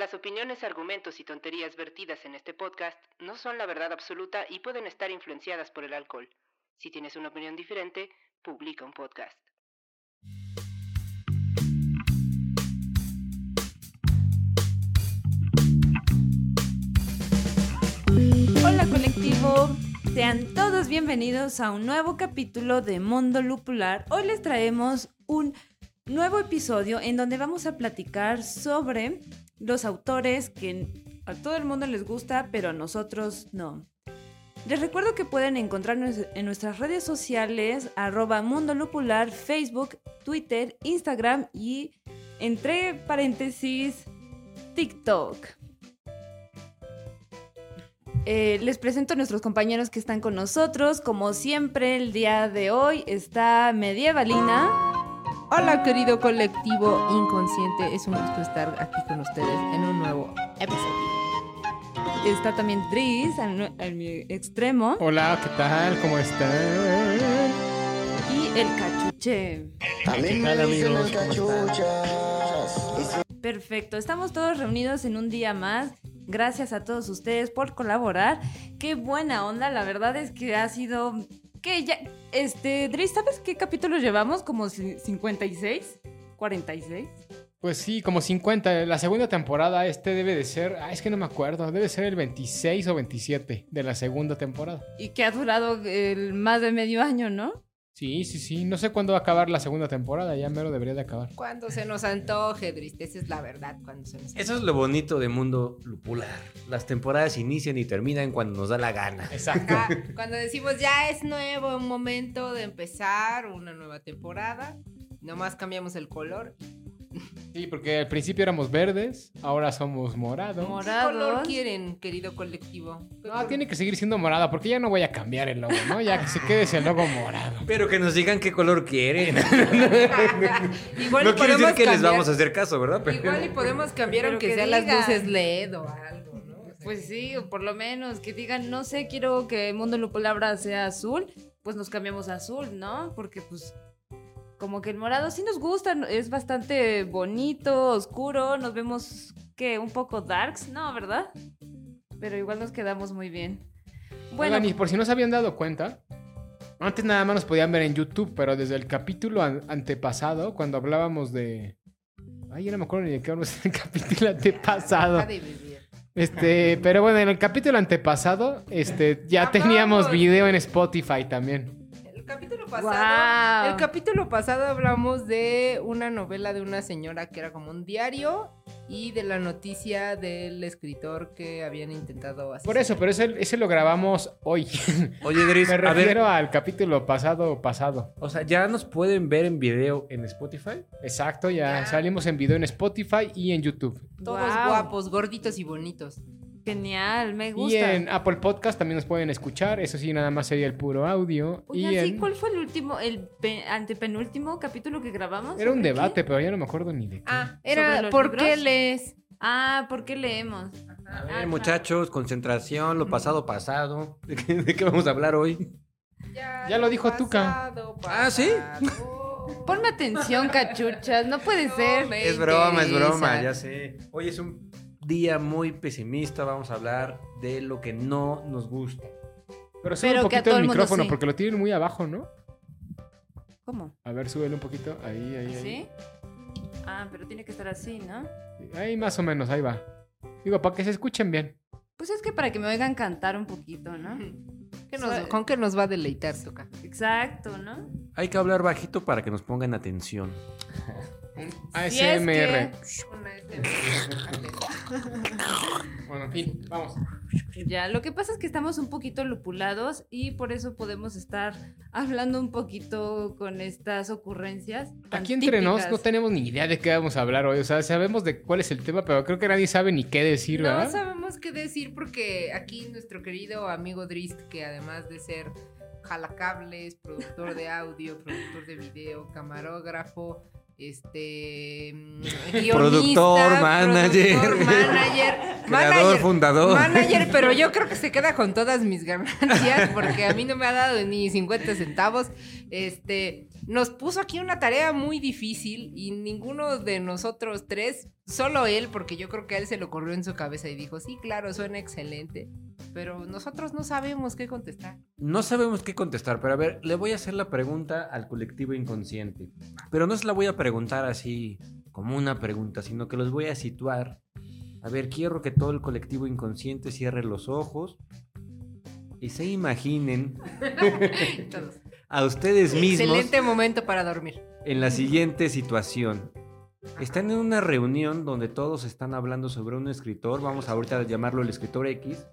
Las opiniones, argumentos y tonterías vertidas en este podcast no son la verdad absoluta y pueden estar influenciadas por el alcohol. Si tienes una opinión diferente, publica un podcast. Hola colectivo, sean todos bienvenidos a un nuevo capítulo de Mundo Lupular. Hoy les traemos un nuevo episodio en donde vamos a platicar sobre los autores que a todo el mundo les gusta, pero a nosotros no. Les recuerdo que pueden encontrarnos en nuestras redes sociales, arroba Mundo Lupular, Facebook, Twitter, Instagram y, entre paréntesis, TikTok. Eh, les presento a nuestros compañeros que están con nosotros. Como siempre, el día de hoy está Medievalina. Hola querido colectivo inconsciente, es un gusto estar aquí con ustedes en un nuevo episodio. Está también Tris, al, al mi extremo. Hola, ¿qué tal? ¿Cómo están? Y el cachuche. ¿Qué tal, amigos? ¿Cómo están? Perfecto, estamos todos reunidos en un día más. Gracias a todos ustedes por colaborar. Qué buena onda, la verdad es que ha sido... que ya... Este, Dris, ¿sabes qué capítulo llevamos? ¿Como ci- 56? ¿46? Pues sí, como 50. La segunda temporada, este debe de ser. Ah, es que no me acuerdo. Debe ser el 26 o 27 de la segunda temporada. Y que ha durado el más de medio año, ¿no? Sí, sí, sí. No sé cuándo va a acabar la segunda temporada. Ya mero debería de acabar. Cuando se nos antoje, Drist, esa es la verdad, cuando se nos antoje. Eso es lo bonito de Mundo Lupular. Las temporadas inician y terminan cuando nos da la gana. Exacto. Ah, cuando decimos ya es nuevo, un momento de empezar una nueva temporada, nomás cambiamos el color. Sí, porque al principio éramos verdes, ahora somos morados. ¿Qué color Morados. quieren, querido colectivo? ¿Qué No, tiene que seguir siendo morada, porque ya no voy a cambiar el logo, ¿no? Ya que se quede ese logo morado. Pero que nos digan qué color quieren. Igual no y quiere decir podemos que les vamos a hacer caso, ¿verdad? Pero- Igual y podemos cambiar Pero aunque que sean las luces LED o algo, ¿no? Pues sí, o por lo menos que digan, no sé, quiero que Mundo Lupulabra sea azul, pues nos cambiamos a azul, ¿no? Porque pues como que el morado sí nos gusta, es bastante bonito, oscuro, nos vemos que un poco darks, ¿no? ¿Verdad? Pero igual nos quedamos muy bien. Bueno, Oigan, y por si no se habían dado cuenta, antes nada más nos podían ver en YouTube, pero desde el capítulo an- antepasado, cuando hablábamos de. Ay, yo no me acuerdo ni de qué hablamos en el capítulo antepasado. Este, pero bueno, en el capítulo antepasado, este, ya teníamos video en Spotify también. El capítulo pasado, el capítulo pasado hablamos de una novela de una señora que era como un diario y de la noticia del escritor que habían intentado hacer. Por eso, pero ese, ese lo grabamos hoy. Oye, Dris, Me a ver. refiero al capítulo pasado pasado. O sea, ¿ya nos pueden ver en video en Spotify? Exacto, ya Ya. salimos en video en Spotify y en YouTube. Todos guapos, gorditos y bonitos. Genial, me Y gusta. en Apple Podcast también nos pueden escuchar. Eso sí, nada más sería el puro audio. Oye, y sí, en- ¿cuál fue el último, el pe- antepenúltimo capítulo que grabamos? Era un debate, pero ya no me acuerdo ni de qué. Ah, ¿Sobre era ¿por qué lees? Ah, ¿por qué leemos? A Ah, ver, muchachos, concentración, lo pasado, pasado. ¿De qué, de qué vamos a hablar hoy? Ya lo dijo Tuca. Ah, ¿sí? Ponme atención, cachuchas, no puede ser. me Es broma, es broma, ya sé. Hoy es un día muy pesimista. Vamos a hablar de lo que no nos gusta. Pero sube Pero un que a poquito todo el el mundo micrófono sí. porque lo tienen muy abajo, ¿no? ¿Cómo? A ver, súbelo un poquito. Ahí, ahí, ahí. ¿Sí? Ah, pero tiene que estar así, ¿no? Ahí más o menos, ahí va. Digo, para que se escuchen bien. Pues es que para que me oigan cantar un poquito, ¿no? ¿Qué nos- ¿Con qué nos va a deleitar, Tuca? Exacto, ¿no? Hay que hablar bajito para que nos pongan atención. Si es ASMR. que- Bueno, en fin, vamos. Ya, lo que pasa es que estamos un poquito lupulados y por eso podemos estar hablando un poquito con estas ocurrencias. tan Aquí entre nos no tenemos ni idea de qué vamos a hablar hoy. O sea, sabemos de cuál es el tema, pero creo que nadie sabe ni qué decir, No ¿verdad? sabemos qué decir porque aquí nuestro querido amigo Drist, que además de ser jalacables, productor de audio, productor de video, camarógrafo, este mm, guionista, Productor, manager. productor, manager, Creador, manager, fundador. Manager, pero yo creo que se queda con todas mis ganancias porque a mí no me ha dado ni 50 centavos. Este, nos puso aquí una tarea muy difícil y ninguno de nosotros tres, solo él, porque yo creo que a él se lo corrió en su cabeza y dijo, sí, claro, suena excelente, pero nosotros no sabemos qué contestar. No sabemos qué contestar, pero a ver, le voy a hacer la pregunta al colectivo inconsciente. Pero no se la voy a preguntar así como una pregunta, sino que los voy a situar. A ver, quiero que todo el colectivo inconsciente cierre los ojos y se imaginen Todos. A ustedes mismos Excelente momento para dormir. en la siguiente situación. Están en una reunión donde todos están hablando sobre un escritor, vamos ahorita a llamarlo el escritor X,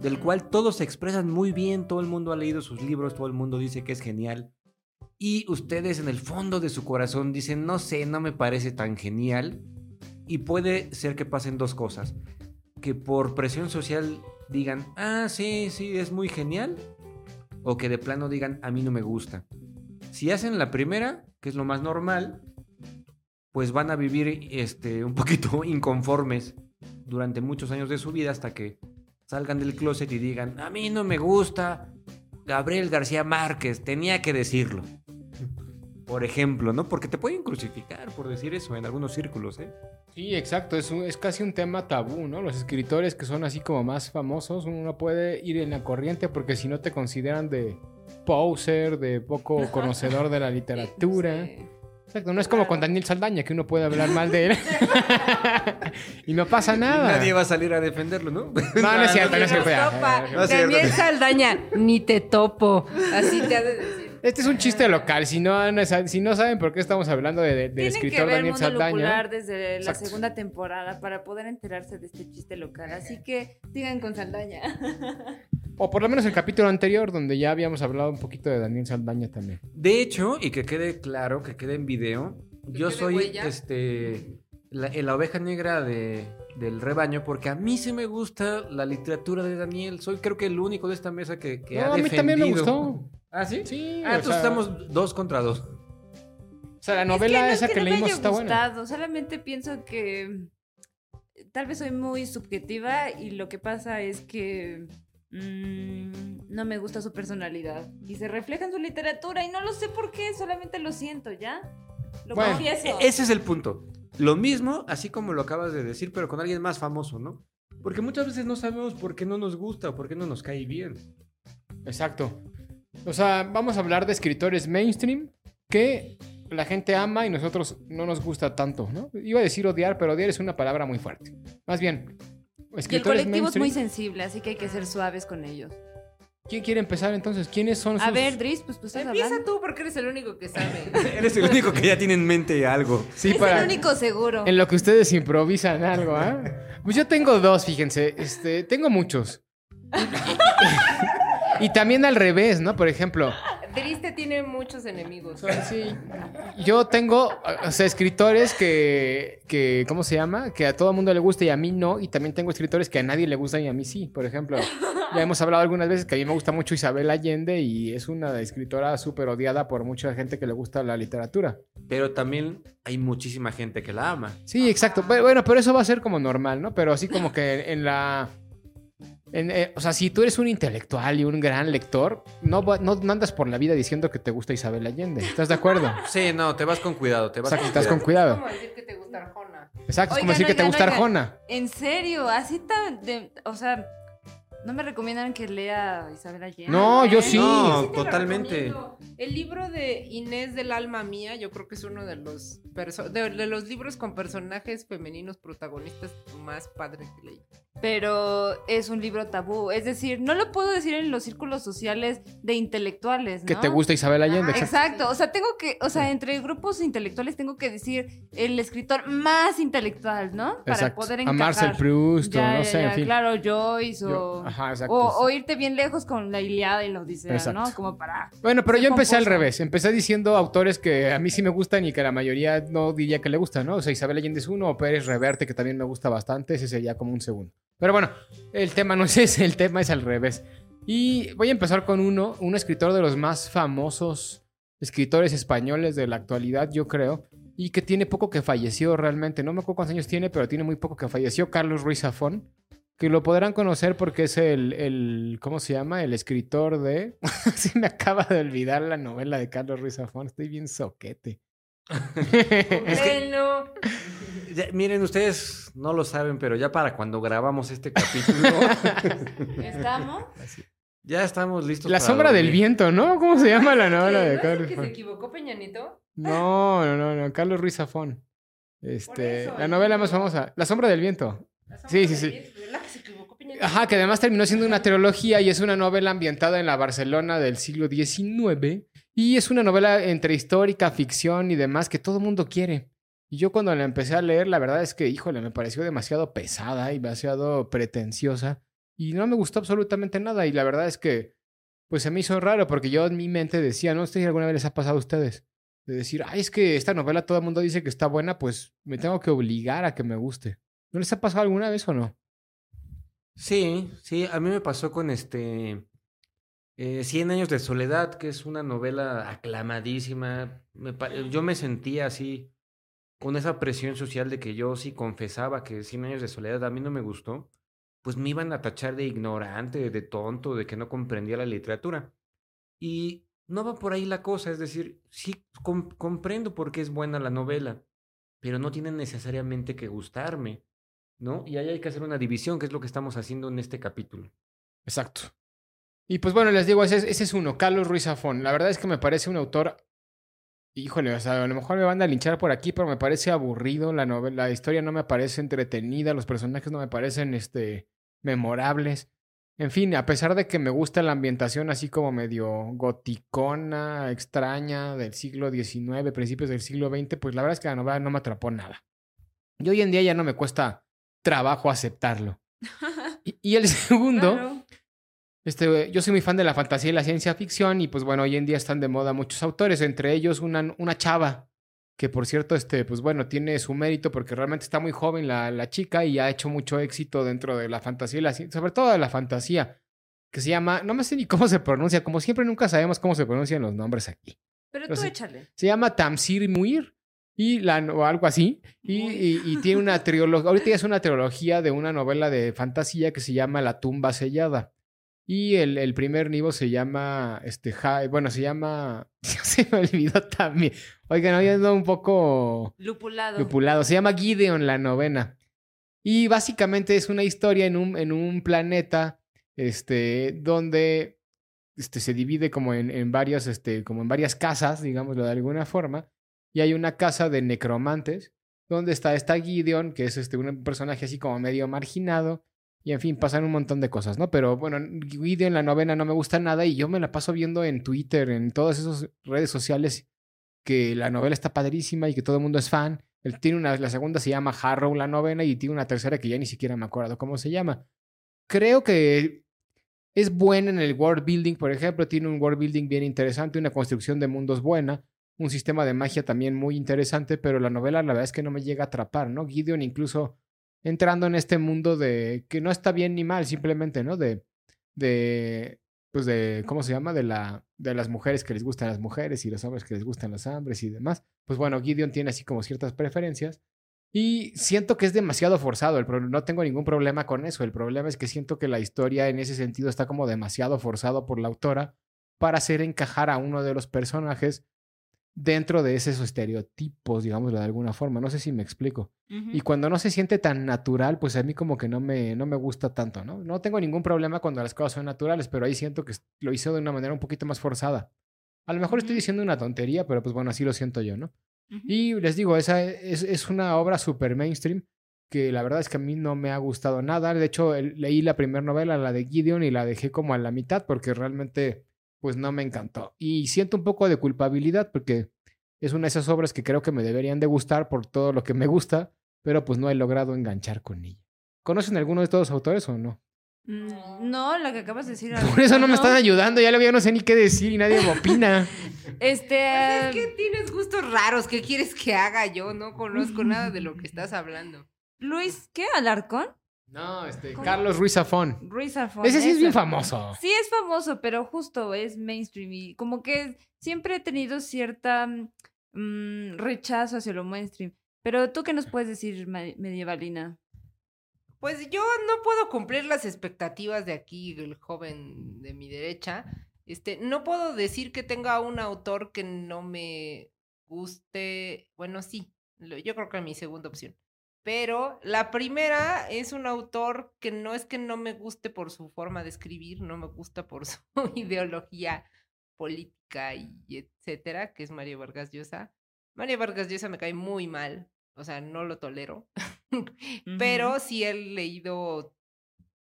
del cual todos se expresan muy bien, todo el mundo ha leído sus libros, todo el mundo dice que es genial. Y ustedes en el fondo de su corazón dicen, no sé, no me parece tan genial. Y puede ser que pasen dos cosas. Que por presión social digan, ah, sí, sí, es muy genial. O que de plano digan, a mí no me gusta. Si hacen la primera, que es lo más normal, pues van a vivir este, un poquito inconformes durante muchos años de su vida hasta que salgan del closet y digan, a mí no me gusta Gabriel García Márquez, tenía que decirlo. Por ejemplo, ¿no? Porque te pueden crucificar por decir eso en algunos círculos, ¿eh? Sí, exacto. Es, un- es casi un tema tabú, ¿no? Los escritores que son así como más famosos, uno no puede ir en la corriente porque si no te consideran de poser, de poco conocedor de la literatura. Sí. Exacto, no es como con Daniel Saldaña que uno puede hablar mal de él. y no pasa nada. Nadie va a salir a defenderlo, ¿no? No, no es cierto, no. No es Daniel. Saldaña, ni te topo. Así te ha de decir. Este es un chiste local. Si no, no si no saben por qué estamos hablando de, de- del Tienen que escritor ver Daniel Mundo Saldaña. Desde la Exacto. segunda temporada para poder enterarse de este chiste local. Así que sigan con Saldaña. O por lo menos el capítulo anterior, donde ya habíamos hablado un poquito de Daniel Saldaña también. De hecho, y que quede claro, que quede en video, Que yo soy huella. este la, la oveja negra de, del rebaño porque a mí sí me gusta la literatura de Daniel. Soy creo que el único de esta mesa que, que ha No, a mí también me defendido. gustó. ¿Ah, sí? Sí, Ah, entonces sea- estamos dos contra dos. O sea, la Es novela no es esa que, no me haya está buena. gustado, Solamente pienso que tal vez soy muy subjetiva y lo que pasa es que mm, no me gusta su personalidad y se refleja en su literatura y no lo sé por qué, solamente lo siento, ¿ya? Lo Bueno. confieso. E- Ese es el punto. Lo mismo, así como lo acabas de decir, pero con alguien más famoso, ¿no? Porque muchas veces no sabemos por qué no nos gusta o por qué no nos cae bien. Exacto. O sea, vamos a hablar de escritores mainstream que la gente ama y nosotros no nos gusta tanto, ¿no? Iba a decir odiar, pero odiar es una palabra muy fuerte. Más bien, Y el escritores colectivo es muy mainstream. sensible, así que hay que ser suaves con ellos. ¿Quién quiere empezar entonces? ¿Quiénes son A sus- ver, Dris, pues tú estás Empieza hablando. tú porque eres el único que sabe. Eres el único que ya tiene en mente algo. Sí, es para... el único seguro. En lo que ustedes improvisan algo, ¿ah? Pues yo tengo dos, fíjense. Este, tengo muchos. y también al revés, ¿no? Por ejemplo, Triste tiene muchos enemigos. sí, yo tengo, o sea, escritores que, que, ¿cómo se llama? Que a todo el mundo le gusta y a mí no. Y también tengo escritores que a nadie le gustan y a mí sí. Por ejemplo, ya hemos hablado algunas veces que a mí me gusta mucho Isabel Allende y es una escritora súper odiada por mucha gente que le gusta la literatura. Pero también hay muchísima gente que la ama. Sí, exacto. Bueno, pero eso va a ser como normal, ¿no? Pero así como que en la... en, eh, o sea, si tú eres un intelectual y un gran lector, no, va- no, no andas por la vida diciendo que te gusta Isabel Allende. ¿Estás de acuerdo? Sí, no, te vas con cuidado, te vas Exacto, con estás con cuidado. Es como decir que te gusta Arjona. Exacto, es como Oigan, decir que te gusta oigan. Arjona. En serio, así tan de, o sea, no me recomiendan que lea Isabel Allende. No, yo sí. No, totalmente. El libro de Inés del alma mía, yo creo que es uno de los de los libros con personajes femeninos protagonistas más padres que leí. Pero es un libro tabú. Es decir, no lo puedo decir en los círculos sociales de intelectuales, ¿no? Que te gusta Isabel Allende. Ah, exacto. O sea, tengo que, o sea, entre grupos intelectuales tengo que decir el escritor más intelectual, ¿no? Para Exacto. poder A encajar. Marcel Proust, o Ya, no ya, sé, ya, en fin. Claro, Joyce o, Yo- ajá, exacto. o, o irte bien lejos con la Iliada y la Odisea, Exacto. ¿no? Como para... Bueno, pero yo empecé al revés. Empecé diciendo autores que a mí sí me gustan y que la mayoría no diría que le gustan, ¿no? O sea, Isabel Allende es uno, o Pérez Reverte, que también me gusta bastante, ese sería como un segundo. Pero bueno, el tema no es ese, el tema es al revés. Y voy a empezar con uno, un escritor de los más famosos escritores españoles de la actualidad, yo creo, y que tiene poco que falleció realmente. No me acuerdo cuántos años tiene, pero tiene muy poco que falleció, Carlos Ruiz Zafón. Que lo podrán conocer porque es el, el ¿cómo se llama? El escritor de... Se me acaba de olvidar la novela de Carlos Ruiz Zafón. Estoy bien soquete. Bueno, Ya, miren, ustedes no lo saben, pero ya para cuando grabamos este capítulo, ¿Estamos? ya estamos listos. La para sombra del viento, ¿no? ¿Cómo se llama la novela de ¿No es el Carlos que se equivocó Peñanito? No, no, no, no. Carlos Ruiz Zafón. Este, eso, la el novela más famosa. La sombra del viento. La sombra Sí, sí, del sí. viento, ¿verdad que se equivocó Peñanito? Ajá, que además terminó siendo una trilogía y es una novela ambientada en la Barcelona del siglo XIX. Y es una novela entre histórica, ficción y demás que todo el mundo quiere. Y yo cuando la empecé a leer, la verdad es que, híjole, me pareció demasiado pesada y demasiado pretenciosa. Y no me gustó absolutamente nada. Y la verdad es que, pues se me hizo raro porque yo en mi mente decía, no sé si alguna vez les ha pasado a ustedes. De decir, ay, es que esta novela todo el mundo dice que está buena, pues me tengo que obligar a que me guste. ¿No les ha pasado alguna vez o no? Sí, sí, a mí me pasó con este eh, Cien años de soledad, que es una novela aclamadísima. Yo me sentía así, con esa presión social de que yo sí confesaba que Cien años de soledad a mí no me gustó, pues me iban a tachar de ignorante, de tonto, de que no comprendía la literatura. Y no va por ahí la cosa, es decir, sí com- comprendo por qué es buena la novela, pero no tiene necesariamente que gustarme. ¿no? Y ahí hay que hacer una división, que es lo que estamos haciendo en este capítulo. Exacto. Y pues bueno, les digo, ese, es- ese es uno, Carlos Ruiz Zafón. La verdad es que me parece un autor. Híjole, o sea, a lo mejor me van a linchar por aquí, pero me parece aburrido. La novela, la historia no me parece entretenida, los personajes no me parecen este, memorables. En fin, a pesar de que me gusta la ambientación así como medio goticona, extraña, del siglo XIX, principios del siglo XX, pues la verdad es que la novela no me atrapó nada. Y hoy en día ya no me cuesta trabajo aceptarlo. Y, y el segundo. Claro. Este, yo soy muy fan de la fantasía y la ciencia ficción y pues bueno, hoy en día están de moda muchos autores, entre ellos una, una chava que por cierto, este, pues bueno, tiene su mérito porque realmente está muy joven la, la chica y ha hecho mucho éxito dentro de la fantasía y la ciencia, sobre todo de la fantasía, que se llama, no me sé ni cómo se pronuncia, como siempre nunca sabemos cómo se pronuncian los nombres aquí. Pero Pero tú échale. Se llama Tamsir Muir y la, o algo así. Y, y- y tiene una trilogía, ahorita ya es una trilogía de una novela de fantasía que se llama La tumba sellada. Y el, el primer libro se llama, este, bueno, se llama, se me olvidó también. Oigan, hoy ando un poco Lupulado. lupulado. Se llama Gideon la novena. Y básicamente es una historia en un, en un planeta este, donde este, se divide como en, en varias, este, como en varias casas, digámoslo de alguna forma. Y hay una casa de necromantes donde está esta Gideon, que es este, un personaje así como medio marginado. Y en fin, pasan un montón de cosas, ¿no? Pero bueno, Gideon la novena no me gusta nada y yo me la paso viendo en Twitter, en todas esas redes sociales que la novela está padrísima y que todo el mundo es fan. Él tiene una, la segunda se llama Harrow, la novena, y tiene una tercera que ya ni siquiera me acuerdo cómo se llama. Creo que es buena en el world building, por ejemplo, tiene un world building bien interesante, una construcción de mundos buena, un sistema de magia también muy interesante, pero la novela la verdad es que no me llega a atrapar, ¿no? Gideon incluso entrando en este mundo de que no está bien ni mal, simplemente, ¿no? De, de, pues de, ¿cómo se llama? De, la, de las mujeres que les gustan las mujeres y los hombres que les gustan los hombres y demás. Pues bueno, Gideon tiene así como ciertas preferencias. Y siento que es demasiado forzado. El no tengo ningún problema con eso. El problema es que siento que la historia en ese sentido está como demasiado forzado por la autora para hacer encajar a uno de los personajes dentro de esos estereotipos, digámoslo de alguna forma. No sé si me explico. Y cuando no se siente tan natural, pues a mí como que no me, no me gusta tanto, ¿no? No tengo ningún problema cuando las cosas son naturales, pero ahí siento que lo hizo de una manera un poquito más forzada. A lo mejor estoy diciendo una tontería, pero pues bueno, así lo siento yo, ¿no? Y les digo, esa es, es una obra súper mainstream que la verdad es que a mí no me ha gustado nada. De hecho, leí la primera novela, la de Gideon, y la dejé como a la mitad porque realmente pues no me encantó. Y siento un poco de culpabilidad porque es una de esas obras que creo que me deberían de gustar por todo lo que me gusta, pero pues no he logrado enganchar con ella. ¿Conocen alguno de estos autores o no? Mm, No, la que acabas de decir. Por eso no me están ayudando, ya luego ya no sé ni qué decir y nadie me opina. Este. Pues es que tienes gustos raros. ¿Qué quieres que haga yo? No conozco nada de lo que estás hablando. Luis, ¿qué? ¿Alarcón? No, este, ¿Cómo? Carlos Ruiz Zafón. Ruiz Zafón. Ese sí es bien famoso. Sí, es famoso, pero justo es mainstream y como que siempre he tenido cierta mm, rechazo hacia lo mainstream. Pero tú qué nos puedes decir, medievalina? Pues yo no puedo cumplir las expectativas de aquí, el joven de mi derecha. Este, no puedo decir que tenga un autor que no me guste. Bueno, sí, yo creo que es mi segunda opción. Pero la primera es un autor que no es que no me guste por su forma de escribir, no me gusta por su ideología política y etcétera, que es Mario Vargas Llosa. Mario Vargas Llosa me cae muy mal, o sea, no lo tolero. Pero sí he leído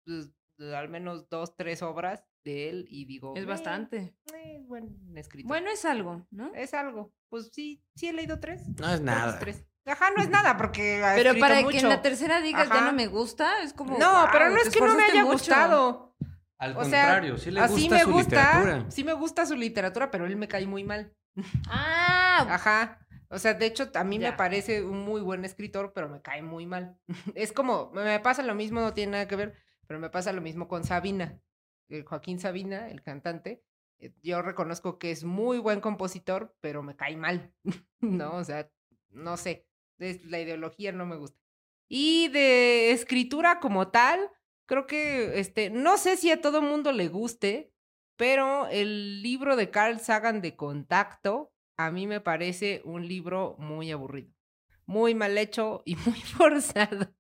pues, al menos dos, tres obras de él y digo. Es "Eh, bastante. eh, buen escritor. Bueno, es algo, ¿no? es algo. Pues sí, sí he leído tres. No es nada. tres. Ajá, no es nada porque. ha Pero para que en la tercera digas ya no me gusta, es como. No, pero "Guau, no es que no me haya mucho". gustado. Al O sea, contrario, sí le así gusta me su gusta. literatura. Sí me gusta su literatura, pero él me cae muy mal. Ah, Ajá. O sea, de hecho, a mí me parece un muy buen escritor, pero me cae muy mal. Es como, me pasa lo mismo, no tiene nada que ver, pero me pasa lo mismo con Sabina. Eh, Joaquín Sabina, el cantante. eh, Yo reconozco que es muy buen compositor, pero me cae mal. no, o sea, no sé. La ideología no me gusta. Y de escritura como tal, creo que, este, no sé si a todo mundo le guste, pero el libro de Carl Sagan de Contacto a mí me parece un libro muy aburrido, muy mal hecho y muy forzado.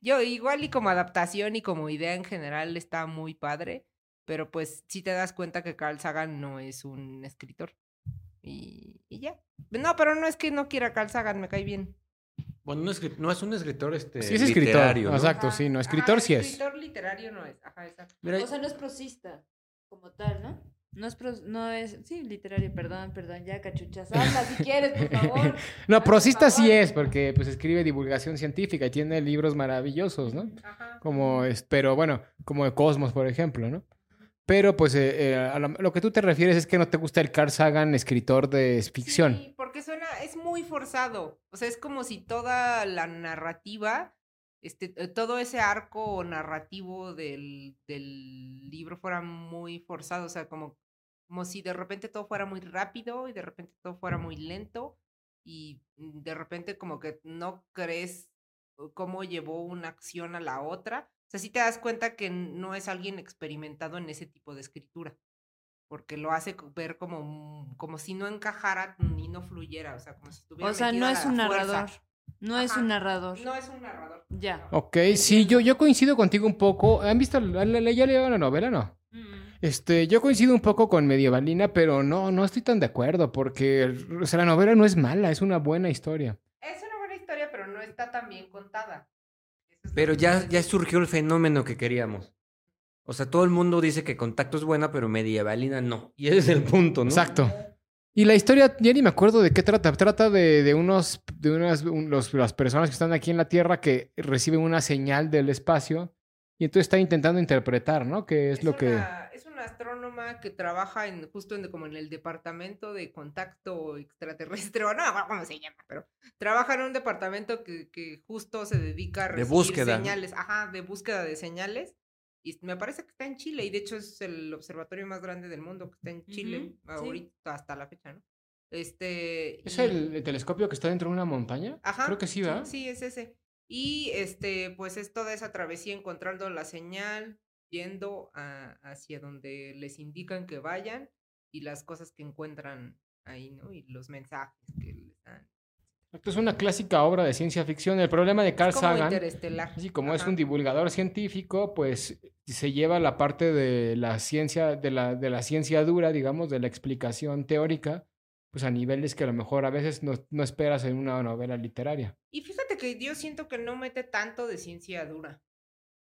Yo igual y como adaptación y como idea en general está muy padre, pero pues sí te das cuenta que Carl Sagan no es un escritor. Y ya. No, pero no es que no quiera Carl Sagan, me cae bien. Bueno, no es, no es un escritor este, Sí es escritor, literario, ¿no? exacto. Ajá, sí, no, ajá, escritor sí es. Escritor literario no es. Ajá, exacto. Mira, o sea, no es prosista como tal, ¿no? No es, pros- no es, sí, literario, perdón, perdón, ya cachuchas, habla si quieres, por favor. No, prosista sí es, porque pues escribe divulgación científica y tiene libros maravillosos, ¿no? Ajá. Como, es, pero bueno, como de Cosmos, por ejemplo, ¿no? Pero pues eh, eh, a lo, que tú te refieres es que no te gusta el Carl Sagan, escritor de ficción. Sí, porque suena, es muy forzado. O sea, es como si toda la narrativa, este, eh, todo ese arco narrativo del, del libro fuera muy forzado. O sea, como, como si de repente todo fuera muy rápido y de repente todo fuera muy lento. Y mm, de repente como que no crees cómo llevó una acción a la otra. O sea, sí te das cuenta que no es alguien experimentado en ese tipo de escritura porque lo hace ver como, un- como si no encajara ni no fluyera, o sea, como si estuviera O sea, no es un fuerza. narrador. No es un narrador. No es un narrador. Ya. Ok, sí, yo, yo coincido contigo un poco. ¿Han visto, la- la- ya leyeron la novela, no? Este, yo coincido un poco con Medievalina, pero no, no estoy tan de acuerdo, porque o sea, la novela no es mala, es una buena historia. Es una buena historia, pero no está tan bien contada. Pero ya, ya surgió el fenómeno que queríamos. O sea, todo el mundo dice que Contacto es buena, pero Medievalina no. Y ese es el punto, ¿no? Exacto. Y la historia, ya ni me acuerdo de qué trata. Trata de, de unos, de unas, un- los- las personas que están aquí en la Tierra que reciben una señal del espacio y entonces está intentando interpretar, ¿no? Que es, lo que... una- es una astrónoma que trabaja en, justo en, como en el departamento de contacto extraterrestre, o no, cómo se llama, pero trabaja en un departamento que, que justo se dedica a De recibir búsqueda, ¿no? señales, ajá, de búsqueda de señales. Y me parece que está en Chile, y de hecho es el observatorio más grande del mundo que está en Chile, Ujú, sí. ahorita hasta la fecha, ¿no? Este. ¿Es y- el, el telescopio que está dentro de una montaña? Ajá. Creo que sí, ¿verdad? Sí, es ese. Y este, pues es toda esa travesía encontrando la señal, yendo a- hacia donde les indican que vayan y las cosas que encuentran ahí, ¿no? Y los mensajes que les dan. Esto es una clásica obra de ciencia ficción. El problema de Carl Es como Sagan, así como es un divulgador científico, pues se lleva la parte de la ciencia, de la, de la ciencia dura, digamos, de la explicación teórica, pues a niveles que a lo mejor a veces no, no esperas en una novela literaria. Y fíjate que yo siento que no mete tanto de ciencia dura.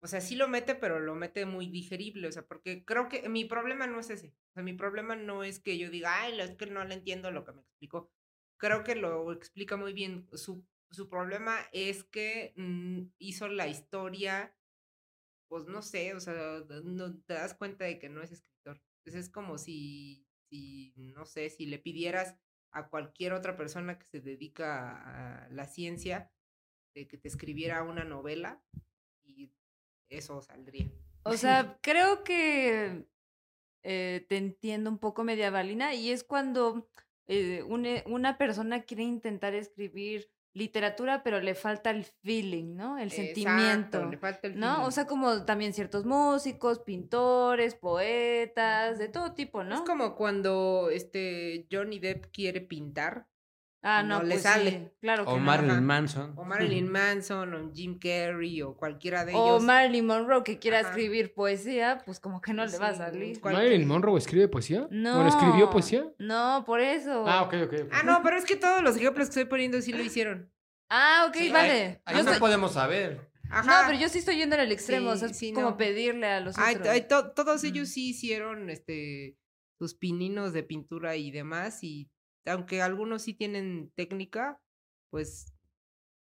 O sea, sí lo mete, pero lo mete muy digerible. O sea, porque creo que mi problema no es ese. O sea, mi problema no es que yo diga, ay, es que no le entiendo lo que me explicó. Creo que lo explica muy bien. Su, su problema es que mm, hizo la historia, pues no sé, o sea, no te das cuenta de que no es escritor. Entonces es como si, si, no sé, si le pidieras a cualquier otra persona que se dedica a, a la ciencia de que te escribiera una novela y eso saldría. O sea, creo que eh, te entiendo un poco medievalina y es cuando eh, une- una persona quiere intentar escribir literatura, pero le falta el feeling, ¿no? El Exacto, sentimiento. le falta el ¿No? O sea, como también ciertos músicos, pintores, poetas, de todo tipo, ¿no? Es como cuando este Johnny Depp quiere pintar ah, no no, le pues sale. sí, claro que O no. Marilyn. Manson. o Marilyn Manson o Jim Carrey o cualquiera de O ellos. Marilyn Monroe que quiera Ajá. escribir poesía, pues como que no le va a salir. ¿Marilyn Monroe escribe poesía? No. Bueno, ¿escribió poesía? No, por eso. Ah, ok, ok. Ah, no, pero es que todos los ejemplos que estoy poniendo sí lo hicieron. Ah, ok, Sí, vale. Ahí no podemos saber. Ajá. No, pero yo sí estoy yendo al extremo, o sea, es como no. pedirle a los Ay, otros. ay, to- todos ellos sí hicieron este sus pininos de pintura y demás y aunque algunos sí tienen técnica, pues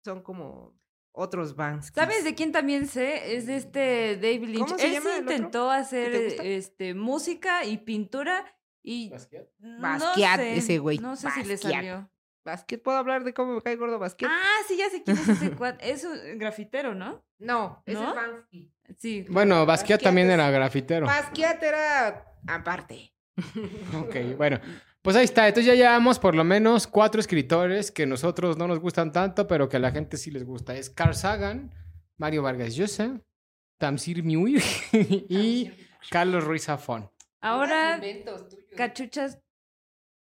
son como otros bands. ¿Sabes de quién también sé? Es de este David Lynch. ¿Cómo se Él llama sí el otro? intentó hacer este música y pintura y no Basquiat, sé, ese güey, No sé si le Basquiat. salió. Basket, ¿puedo hablar de cómo me cae gordo Basket? Ah, sí, ya sé quién es ese cuat. Es un grafitero, ¿no? no, ese ¿no? es Bansky. Sí. Bueno, Basquiat Basquiat también es- era grafitero. Basquiat era aparte. Ok, bueno. Pues ahí está. Entonces ya llevamos por lo menos cuatro escritores que nosotros no nos gustan tanto, pero que a la gente sí les gusta. Es Carl Sagan, Mario Vargas Llosa, Tamsir Muir y Carlos Ruiz Zafón. Ahora, cachuchas,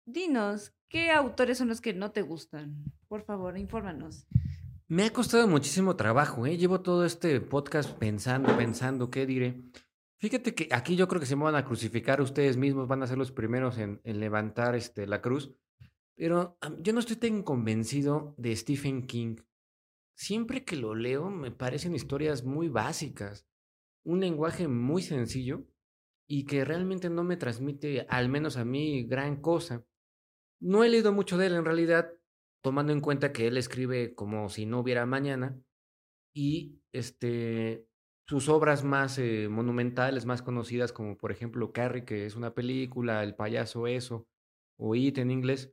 dinos, ¿qué autores son los que no te gustan? Por favor, infórmanos. Me ha costado muchísimo trabajo, ¿eh? Llevo todo este podcast pensando, pensando, ¿qué diré? Fíjate que aquí yo creo que se me van a crucificar ustedes mismos, van a ser los primeros en, levantar este, la cruz. Pero yo no estoy tan convencido de Stephen King. Siempre que lo leo me parecen historias muy básicas, un lenguaje muy sencillo y que realmente no me transmite, al menos a mí, gran cosa. No he leído mucho de él en realidad, tomando en cuenta que él escribe como si no hubiera mañana y este sus obras más eh, monumentales, más conocidas como por ejemplo Carrie, que es una película, El payaso eso o It en inglés,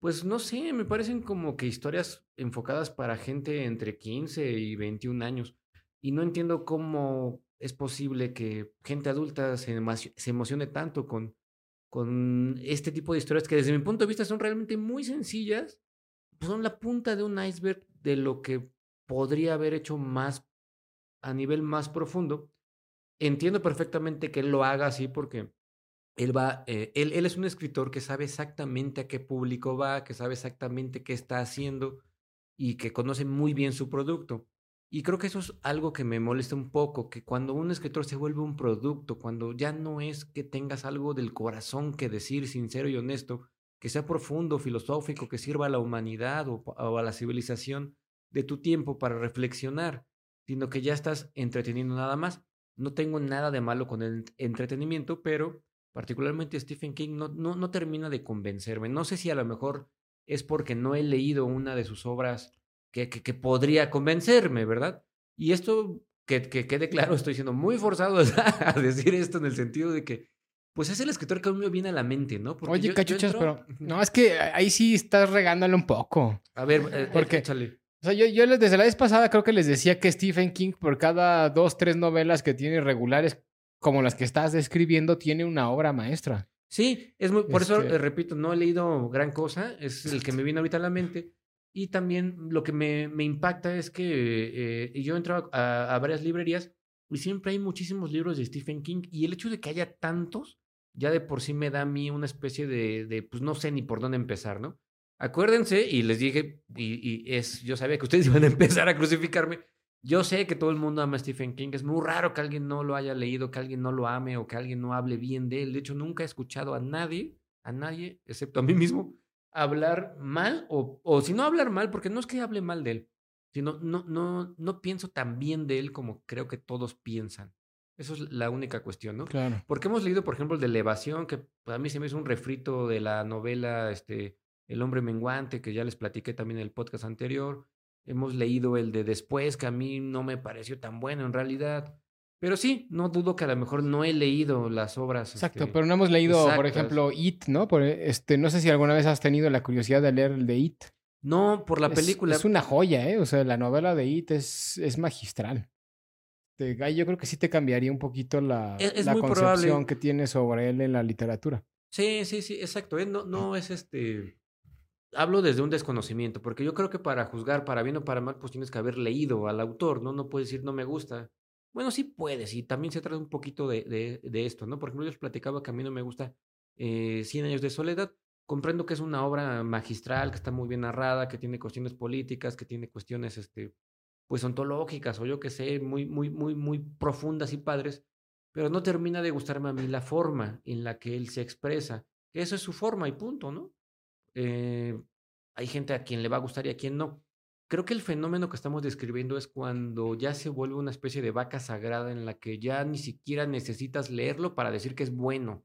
pues no sé, me parecen como que historias enfocadas para gente entre 15 y 21 años y no entiendo cómo es posible que gente adulta se, se emocione tanto con con este tipo de historias que desde mi punto de vista son realmente muy sencillas, son la punta de un iceberg de lo que podría haber hecho más a nivel más profundo. Entiendo perfectamente que él lo haga así porque él va, eh, él, él es un escritor que sabe exactamente a qué público va, que sabe exactamente qué está haciendo y que conoce muy bien su producto. Y creo que eso es algo que me molesta un poco, que cuando un escritor se vuelve un producto, cuando ya no es que tengas algo del corazón que decir sincero y honesto, que sea profundo, filosófico, que sirva a la humanidad o, a la civilización de tu tiempo para reflexionar, sino que ya estás entreteniendo nada más. No tengo nada de malo con el entretenimiento, pero particularmente Stephen King no, no, no termina de convencerme. No sé si a lo mejor es porque no he leído una de sus obras que, que, que podría convencerme, ¿verdad? Y esto, que, que quede claro, estoy siendo muy forzado a decir esto en el sentido de que, pues es el escritor que a mí me viene a la mente, ¿no? Porque Oye, yo- yo cachuchas, entro- pero no, es que ahí sí estás regándole un poco. A ver, eh, ¿Por qué? échale. O sea, yo, yo desde la vez pasada creo que les decía que Stephen King, por cada dos, tres novelas que tiene regulares, como las que estás describiendo, tiene una obra maestra. Sí, es muy, por eso Este- eh, repito, no he leído gran cosa, es el que me viene ahorita a la mente. Y también lo que me, me impacta es que eh, yo entro a, a varias librerías y siempre hay muchísimos libros de Stephen King y el hecho de que haya tantos ya de por sí me da a mí una especie de, de pues no sé ni por dónde empezar, ¿no? Acuérdense, y les dije, y, y es, yo sabía que ustedes iban a empezar a crucificarme. Yo sé que todo el mundo ama a Stephen King. Es muy raro que alguien no lo haya leído, que alguien no lo ame o que alguien no hable bien de él. De hecho, nunca he escuchado a nadie, a nadie, excepto a mí mismo, hablar mal o, o si no hablar mal, porque no es que hable mal de él, sino no, no, no pienso tan bien de él como creo que todos piensan. Eso es la única cuestión, ¿no? Claro. Porque hemos leído, por ejemplo, el de Elevación, que a mí se me hizo un refrito de la novela este, El hombre menguante, que ya les platiqué también en el podcast anterior. Hemos leído el de Después, que a mí no me pareció tan bueno en realidad. Pero sí, no dudo que a lo mejor no he leído las obras. Exacto, este, pero no hemos leído, por ejemplo, It, ¿no? Por, este, no sé si alguna vez has tenido la curiosidad de leer el de It. No, por la Es- película. Es, una joya, ¿eh? O sea, la novela de It es, es magistral. Te- yo creo que sí te cambiaría un poquito la, Es- es la concepción probable. que tienes sobre él en la literatura. Sí, sí, sí, exacto. ¿eh? No, no es este. Hablo desde un desconocimiento, porque yo creo que para juzgar, para bien o para mal, pues tienes que haber leído al autor, ¿no? No puedes decir no me gusta. Bueno, sí puedes, y también se trata un poquito de, de, esto, ¿no? Por ejemplo, yo les platicaba que a mí no me gusta eh, Cien años de soledad. Comprendo que es una obra magistral, que está muy bien narrada, que tiene cuestiones políticas, que tiene cuestiones, este, pues ontológicas, o yo qué sé, muy, muy, muy, muy profundas y padres, pero no termina de gustarme a mí la forma en la que él se expresa. Eso es su forma y punto, ¿no? Eh, hay gente a quien le va a gustar y a quien no. Creo que el fenómeno que estamos describiendo es cuando ya se vuelve una especie de vaca sagrada en la que ya ni siquiera necesitas leerlo para decir que es bueno.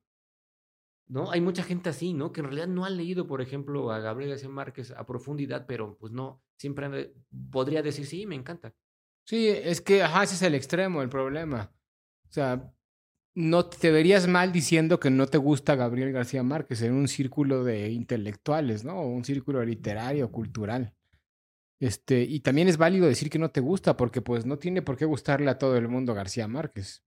¿No? Hay mucha gente así, ¿no? Que en realidad no ha leído, por ejemplo, a Gabriel García Márquez a profundidad, pero pues no, siempre podría decir, sí, me encanta. Sí, es que, ajá, ese es el extremo, el problema. O sea, no te verías mal diciendo que no te gusta Gabriel García Márquez en un círculo de intelectuales, ¿no? Un círculo literario, cultural. Este, y también es válido decir que no te gusta, porque pues no tiene por qué gustarle a todo el mundo García Márquez.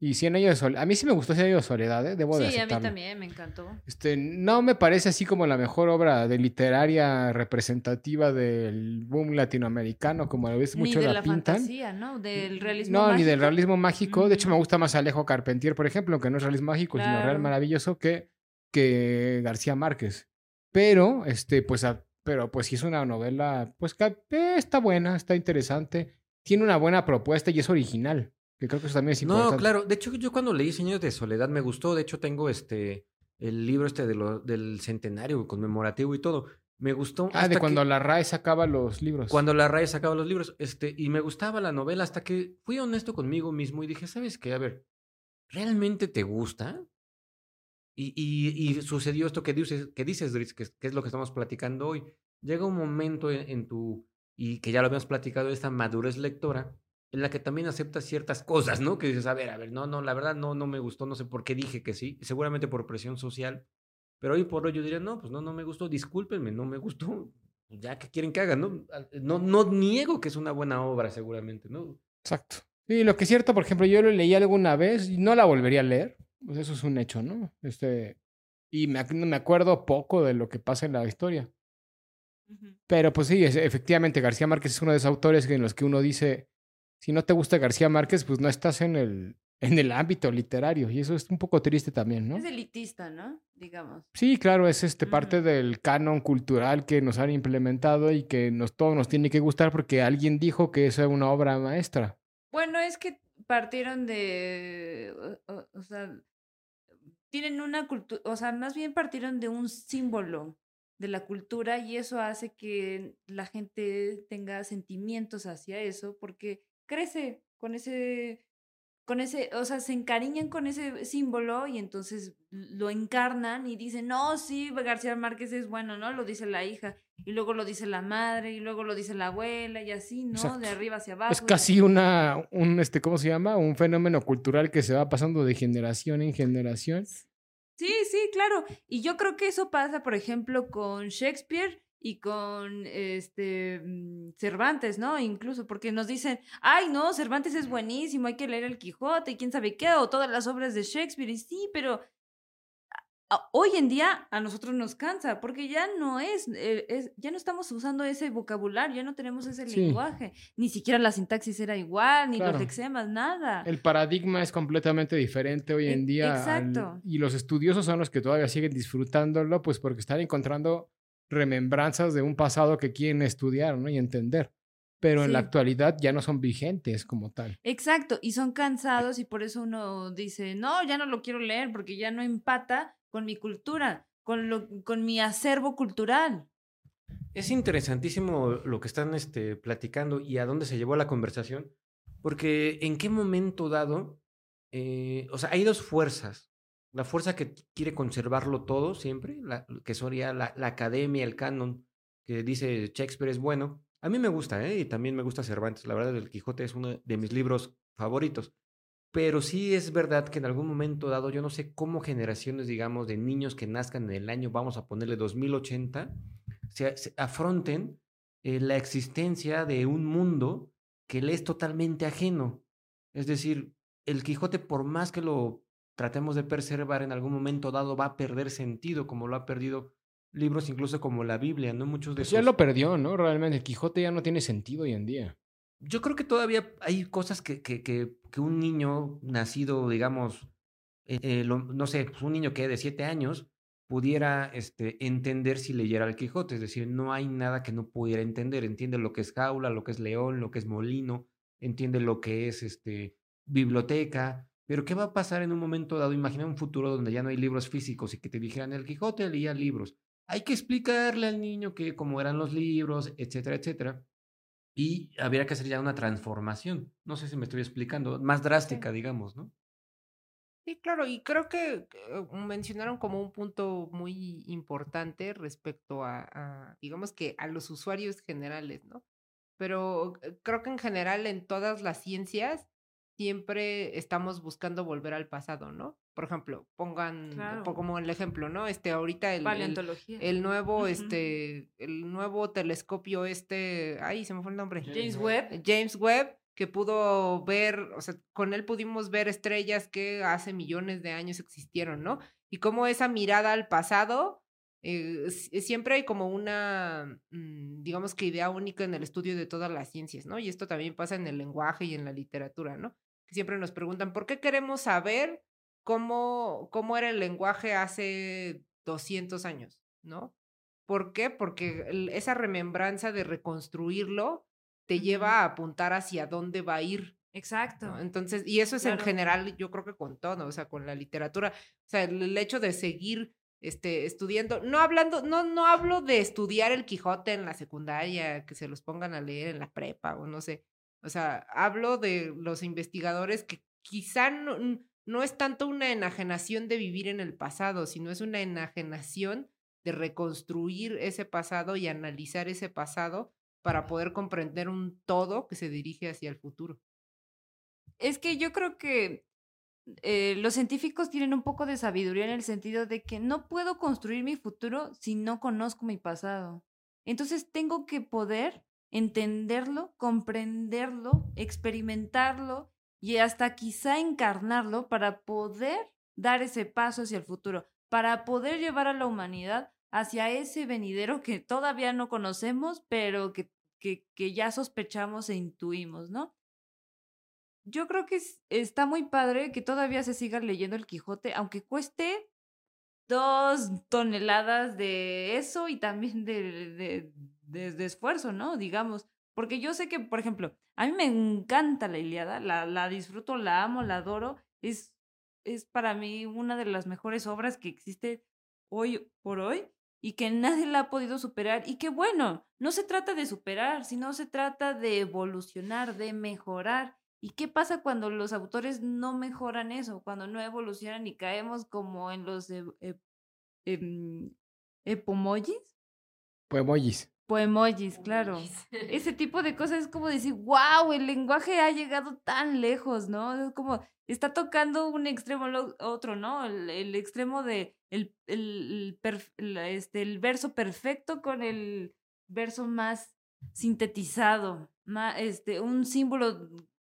Y Cien años de soledad, a mí sí me gustó Cien años de soledad, ¿eh? debo de Sí, a mí también me encantó. Este, no me parece así como la mejor obra de literaria representativa del boom latinoamericano, como a veces Ni mucho de la, la pintan. fantasía, ¿no? Del realismo No, ni del realismo mágico. De hecho, me Mm. gusta más Alejo Carpentier, por ejemplo, que no es realismo mágico, sino real maravilloso que, que García Márquez. Pero, este, pues, a- pero pues sí es una novela, pues que eh, está buena, está interesante, tiene una buena propuesta y es original, que creo que eso también es importante. No, claro. De hecho, yo cuando leí Señores de Soledad me gustó. De hecho, tengo este el libro este de lo- del centenario conmemorativo y todo. Me gustó. Ah, hasta de que- cuando la RAE sacaba los libros. Cuando la RAE sacaba los libros. Este, y me gustaba la novela hasta que fui honesto conmigo mismo y dije, ¿sabes qué? A ver, ¿realmente te gusta? Y, y, y sucedió esto que dices, que dices Dritz, que, es- que es lo que estamos platicando hoy. Llega un momento en, en tu, y que ya lo habíamos platicado, esta madurez lectora, en la que también aceptas ciertas cosas, ¿no? Que dices, a ver, a ver, no, no, la verdad no, no me gustó, no sé por qué dije que sí, seguramente por presión social, pero hoy por hoy yo diría, no, pues no, no me gustó, discúlpenme, no me gustó, ya que quieren que haga, ¿no? No, no niego que es una buena obra, seguramente, ¿no? Exacto. Sí, lo que es cierto, por ejemplo, yo lo leí alguna vez y no la volvería a leer. Pues eso es un hecho, ¿no? Este, y me, me acuerdo poco de lo que pasa en la historia. Pero pues sí, es- efectivamente, García Márquez es uno de esos autores en los que uno dice, si no te gusta García Márquez, pues no estás en el, en el ámbito literario. Y eso es un poco triste también, ¿no? Es elitista, ¿no? Digamos. Sí, claro, es este parte del canon cultural que nos han implementado y que nos, todo nos tiene que gustar porque alguien dijo que eso es una obra maestra. Bueno, es que partieron de, o, o- o sea, tienen una cultura, o sea, más bien partieron de un símbolo de la cultura y eso hace que la gente tenga sentimientos hacia eso porque crece con ese, con ese, o sea, se encariñan con ese símbolo y entonces lo encarnan y dicen, no, sí, García Márquez es bueno, ¿no? Lo dice la hija y luego lo dice la madre y luego lo dice la abuela y así, ¿no? Exacto. De arriba hacia abajo. Es casi una, un, este, ¿cómo se llama? Un fenómeno cultural que se va pasando de generación en generación. Sí, sí, claro. Y yo creo que eso pasa, por ejemplo, con Shakespeare y con este mm, Cervantes, ¿no? Incluso porque nos dicen, ay, no, Cervantes es buenísimo, hay que leer el Quijote y quién sabe qué, o todas las obras de Shakespeare. Y sí, pero a- hoy en día a nosotros nos cansa porque ya no es, eh, es- ya no estamos usando ese vocabulario, ya no tenemos ese Sí. lenguaje. Ni siquiera la sintaxis era igual, ni Claro. los lexemas, nada. El paradigma es completamente diferente hoy E- en día. al- exacto. y los estudiosos son los que todavía siguen disfrutándolo, pues porque están encontrando remembranzas de un pasado que quieren estudiar ¿no? y entender. Pero en la actualidad ya no son vigentes como tal. Exacto, y son cansados y por eso uno dice, no, ya no lo quiero leer porque ya no empata con mi cultura, con, lo, con mi acervo cultural. Es interesantísimo lo que están este, platicando y a dónde se llevó la conversación, porque en qué momento dado, eh, o sea, hay dos fuerzas. La fuerza que quiere conservarlo todo siempre, la- que sería la, la academia, el canon, que dice Shakespeare es bueno. A mí me gusta, ¿eh? Y también me gusta Cervantes. La verdad, El Quijote es uno de mis libros favoritos. Pero sí es verdad que en algún momento dado, yo no sé cómo generaciones, digamos, de niños que nazcan en el año, vamos a ponerle 2080, se, se afronten eh, la existencia de un mundo que le es totalmente ajeno. Es decir, el Quijote, por más que lo tratemos de preservar, en algún momento dado va a perder sentido, como lo ha perdido libros incluso como la Biblia, ¿no? Muchos de Pues ya lo perdió, ¿no? Realmente el Quijote ya no tiene sentido hoy en día. Yo creo que todavía hay cosas que, que, que, que un niño nacido, digamos, eh, eh, lo- no sé, pues un niño que de siete años pudiera este, entender si leyera el Quijote. Es decir, no hay nada que no pudiera entender. Entiende lo que es jaula, lo que es león, lo que es molino, entiende lo que es este, biblioteca. Pero ¿qué va a pasar en un momento dado? Imagina un futuro donde ya no hay libros físicos y que te dijeran el Quijote leía libros. Hay que explicarle al niño que cómo eran los libros, etcétera, etcétera. Y habría que hacer ya una transformación. No sé si me estoy explicando, más drástica, digamos, ¿no? Sí, claro, y creo que eh, mencionaron como un punto muy importante respecto a, a, digamos que a los usuarios generales, ¿no? Pero eh, creo que en general en todas las ciencias siempre estamos buscando volver al pasado, ¿no? Por ejemplo, pongan Claro. como el ejemplo, ¿no? Este ahorita el, el, Paleontología. el nuevo, este, el nuevo telescopio, este, ay, se me fue el nombre. James Webb. James Webb, que pudo ver, o sea, con él pudimos ver estrellas que hace millones de años existieron, ¿no? Y cómo esa mirada al pasado, eh, s- siempre hay como una, mm, digamos que idea única en el estudio de todas las ciencias, ¿no? Y esto también pasa en el lenguaje y en la literatura, ¿no? Que siempre nos preguntan, ¿por qué queremos saber cómo, cómo era el lenguaje hace 200 años, ¿no? ¿Por qué? Porque esa remembranza de reconstruirlo te lleva a apuntar hacia dónde va a ir. Exacto. ¿no? Entonces, y eso es en general, yo creo que con todo, o sea, con la literatura, o sea, el, el hecho de seguir este, estudiando, no hablando, no, no hablo de estudiar el Quijote en la secundaria, que se los pongan a leer en la prepa o no sé, o sea, hablo de los investigadores que quizá no, no es tanto una enajenación de vivir en el pasado, sino es una enajenación de reconstruir ese pasado y analizar ese pasado para poder comprender un todo que se dirige hacia el futuro. Es que yo creo que eh, los científicos tienen un poco de sabiduría en el sentido de que no puedo construir mi futuro si no conozco mi pasado. Entonces tengo que poder entenderlo, comprenderlo, experimentarlo y hasta quizá encarnarlo para poder dar ese paso hacia el futuro, para poder llevar a la humanidad hacia ese venidero que todavía no conocemos, pero que, que, que ya sospechamos e intuimos, ¿no? Yo creo que es- está muy padre que todavía se siga leyendo el Quijote, aunque cueste dos toneladas de eso y también de, de- de esfuerzo, ¿no? Digamos. Porque yo sé que, por ejemplo, a mí me encanta la Iliada, la, la disfruto, la amo, la adoro. Es, es para mí una de las mejores obras que existe hoy por hoy y que nadie la ha podido superar. Y que bueno, no se trata de superar, sino se trata de evolucionar, de mejorar. ¿Y qué pasa cuando los autores no mejoran eso? Cuando no evolucionan y caemos como en los e-. Poemojis, claro. Ese tipo de cosas es como decir, wow, el lenguaje ha llegado tan lejos, ¿no? Es como, está tocando un extremo lo- otro, ¿no? El, el extremo de el, el, este, el verso perfecto con el verso más sintetizado, ma- este, un símbolo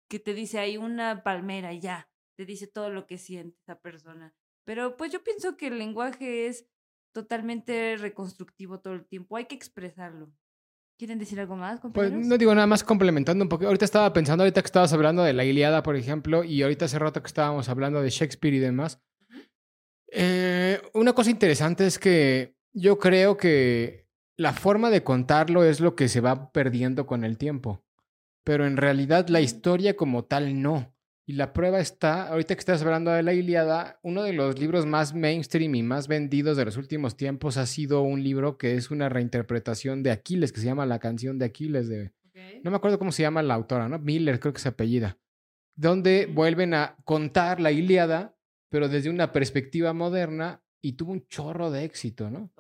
que te dice ahí una palmera y ya, te dice todo lo que siente esa persona. Pero pues yo pienso que el lenguaje es totalmente reconstructivo todo el tiempo, hay que expresarlo. ¿Quieren decir algo más, Pues no digo nada más complementando un poco. Ahorita estaba pensando, ahorita que estabas hablando de la Iliada, por ejemplo, y ahorita hace rato que estábamos hablando de Shakespeare y demás. Eh, una cosa interesante es que yo creo que la forma de contarlo es lo que se va perdiendo con el tiempo. Pero en realidad la historia como tal no. Y la prueba está, ahorita que estás hablando de la Iliada, uno de los libros más mainstream y más vendidos de los últimos tiempos ha sido un libro que es una reinterpretación de Aquiles, que se llama La canción de Aquiles. De, no me acuerdo cómo se llama la autora, ¿no? Miller, creo que es apellida. Donde vuelven a contar la Iliada, pero desde una perspectiva moderna y tuvo un chorro de éxito, ¿no?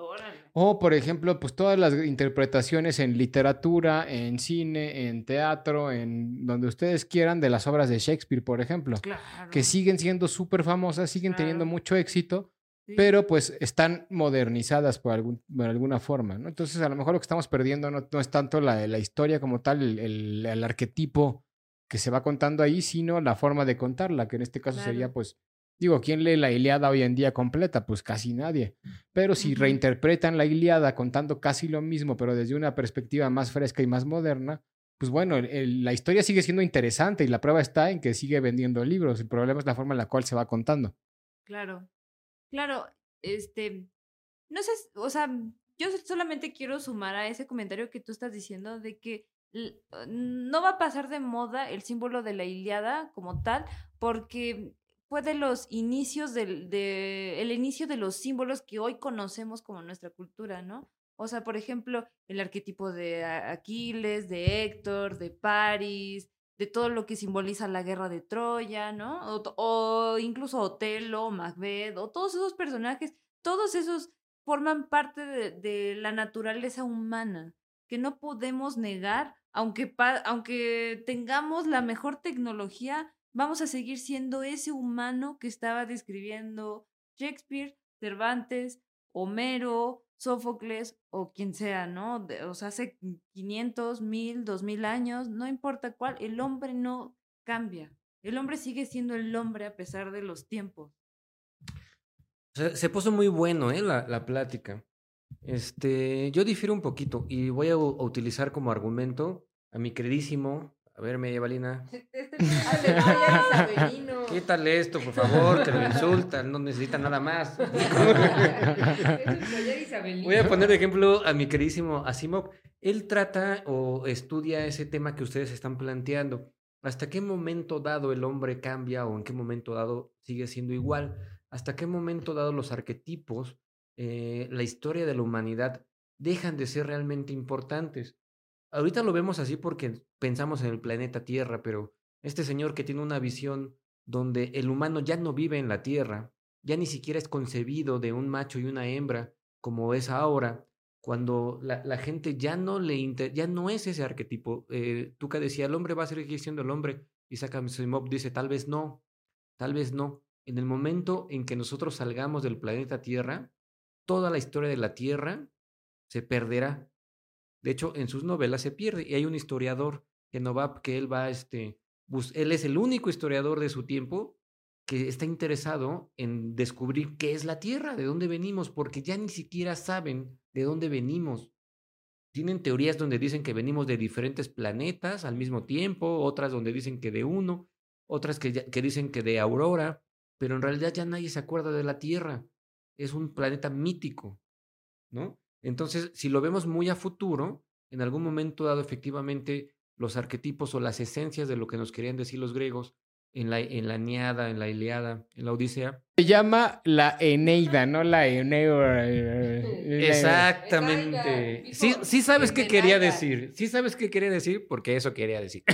O, por ejemplo, pues todas las interpretaciones en literatura, en cine, en teatro, en donde ustedes quieran, de las obras de Shakespeare, por ejemplo, que siguen siendo súper famosas, siguen teniendo mucho éxito, pero pues están modernizadas por, algún, alguna forma, ¿no? Entonces, a lo mejor lo que estamos perdiendo no, es tanto la, la, historia como tal, el, el, arquetipo que se va contando ahí, sino la forma de contarla, que en este caso sería pues Digo, ¿quién lee la Iliada hoy en día completa? Pues casi nadie. Pero si reinterpretan la Iliada contando casi lo mismo, pero desde una perspectiva más fresca y más moderna, pues bueno, la historia sigue siendo interesante y la prueba está en que sigue vendiendo libros. El problema es la forma en la cual se va contando. Claro, claro, este, no sé, o sea, yo solamente quiero sumar a ese comentario que tú estás diciendo de que no va a pasar de moda el símbolo de la Iliada como tal, porque fue de los inicios del, de, inicio de los símbolos que hoy conocemos como nuestra cultura, ¿no? O sea, por ejemplo, el arquetipo de Aquiles, de Héctor, de París, de todo lo que simboliza la guerra de Troya, ¿no? O, incluso Otelo, Macbeth, o todos esos personajes, todos esos forman parte de, de la naturaleza humana, que no podemos negar, aunque, aunque tengamos la mejor tecnología, vamos a seguir siendo ese humano que estaba describiendo Shakespeare, Cervantes, Homero, Sófocles o quien sea, ¿no? o sea, hace 500, 1000, 2000 años, no importa cuál, el hombre no cambia. El hombre sigue siendo el hombre a pesar de los tiempos. Se, puso muy bueno, ¿eh? La, la, plática. Este, yo difiero un poquito y voy a, a utilizar como argumento a mi queridísimo a ver, medievalina. Este Quítale esto, por favor, te lo insultan, no necesita nada más. Voy a poner de ejemplo a mi queridísimo Asimov. Él trata o estudia ese tema que ustedes están planteando. ¿Hasta qué momento dado el hombre cambia o en qué momento dado sigue siendo igual? ¿Hasta qué momento dado los arquetipos, eh, la historia de la humanidad dejan de ser realmente importantes? ahorita lo vemos así porque pensamos en el planeta Tierra, pero este señor que tiene una visión donde el humano ya no vive en la Tierra, ya ni siquiera es concebido de un macho y una hembra como es ahora, cuando la, gente ya no le ya no es ese arquetipo. Eh, que decía, el hombre va a seguir siendo el hombre, y Asimov dice, tal vez no, tal vez no. En el momento en que nosotros salgamos del planeta Tierra, toda la historia de la Tierra se perderá de hecho, en sus novelas se pierde. Y hay un historiador, va que él va, este, él es el único historiador de su tiempo que está interesado en descubrir qué es la Tierra, de dónde venimos, porque ya ni siquiera saben de dónde venimos. Tienen teorías donde dicen que venimos de diferentes planetas al mismo tiempo, otras donde dicen que de uno, otras que, que dicen que de Aurora, pero en realidad ya nadie se acuerda de la Tierra. Es un planeta mítico, ¿no? Entonces, si lo vemos muy a futuro, en algún momento dado efectivamente los arquetipos o las esencias de lo que nos querían decir los griegos en la, en la Niada, en la Iliada, en la Odisea. Se llama la Eneida, no la Eneida. Exactamente. Sí, sí sabes qué quería decir. Sí sabes qué quería decir porque eso quería decir.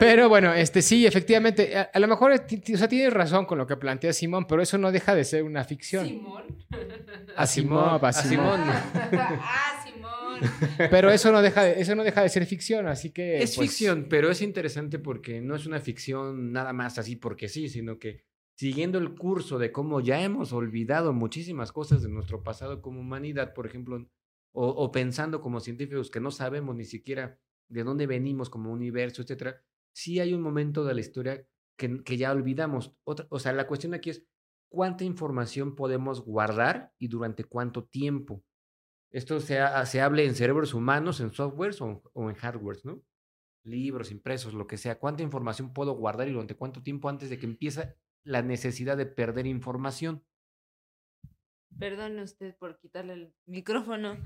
Pero bueno, este sí, efectivamente, a, lo mejor o sea, tienes razón con lo que plantea Simón, pero eso no deja de ser una ficción. Simón. A Simón, a Simón. Ah, Simón. Pero eso no deja de, eso no deja de ser ficción, así que. Es pues ficción, pero es interesante porque no es una ficción nada más así porque sí, sino que siguiendo el curso de cómo ya hemos olvidado muchísimas cosas de nuestro pasado como humanidad, por ejemplo, o, pensando como científicos que no sabemos ni siquiera de dónde venimos como universo, etcétera, sí hay un momento de la historia que, que ya olvidamos. Otra, o sea, la cuestión aquí es cuánta información podemos guardar y durante cuánto tiempo. Esto se, se hable en cerebros humanos, en softwares o, en hardwares, ¿no? Libros, impresos, lo que sea. ¿Cuánta información puedo guardar y durante cuánto tiempo antes de que empiece la necesidad de perder información? Perdone usted por quitarle el micrófono.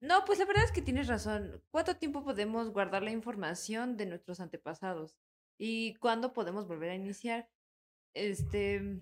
No, pues la verdad es que tienes razón. ¿Cuánto tiempo podemos guardar la información de nuestros antepasados? ¿Y cuándo podemos volver a iniciar? Este,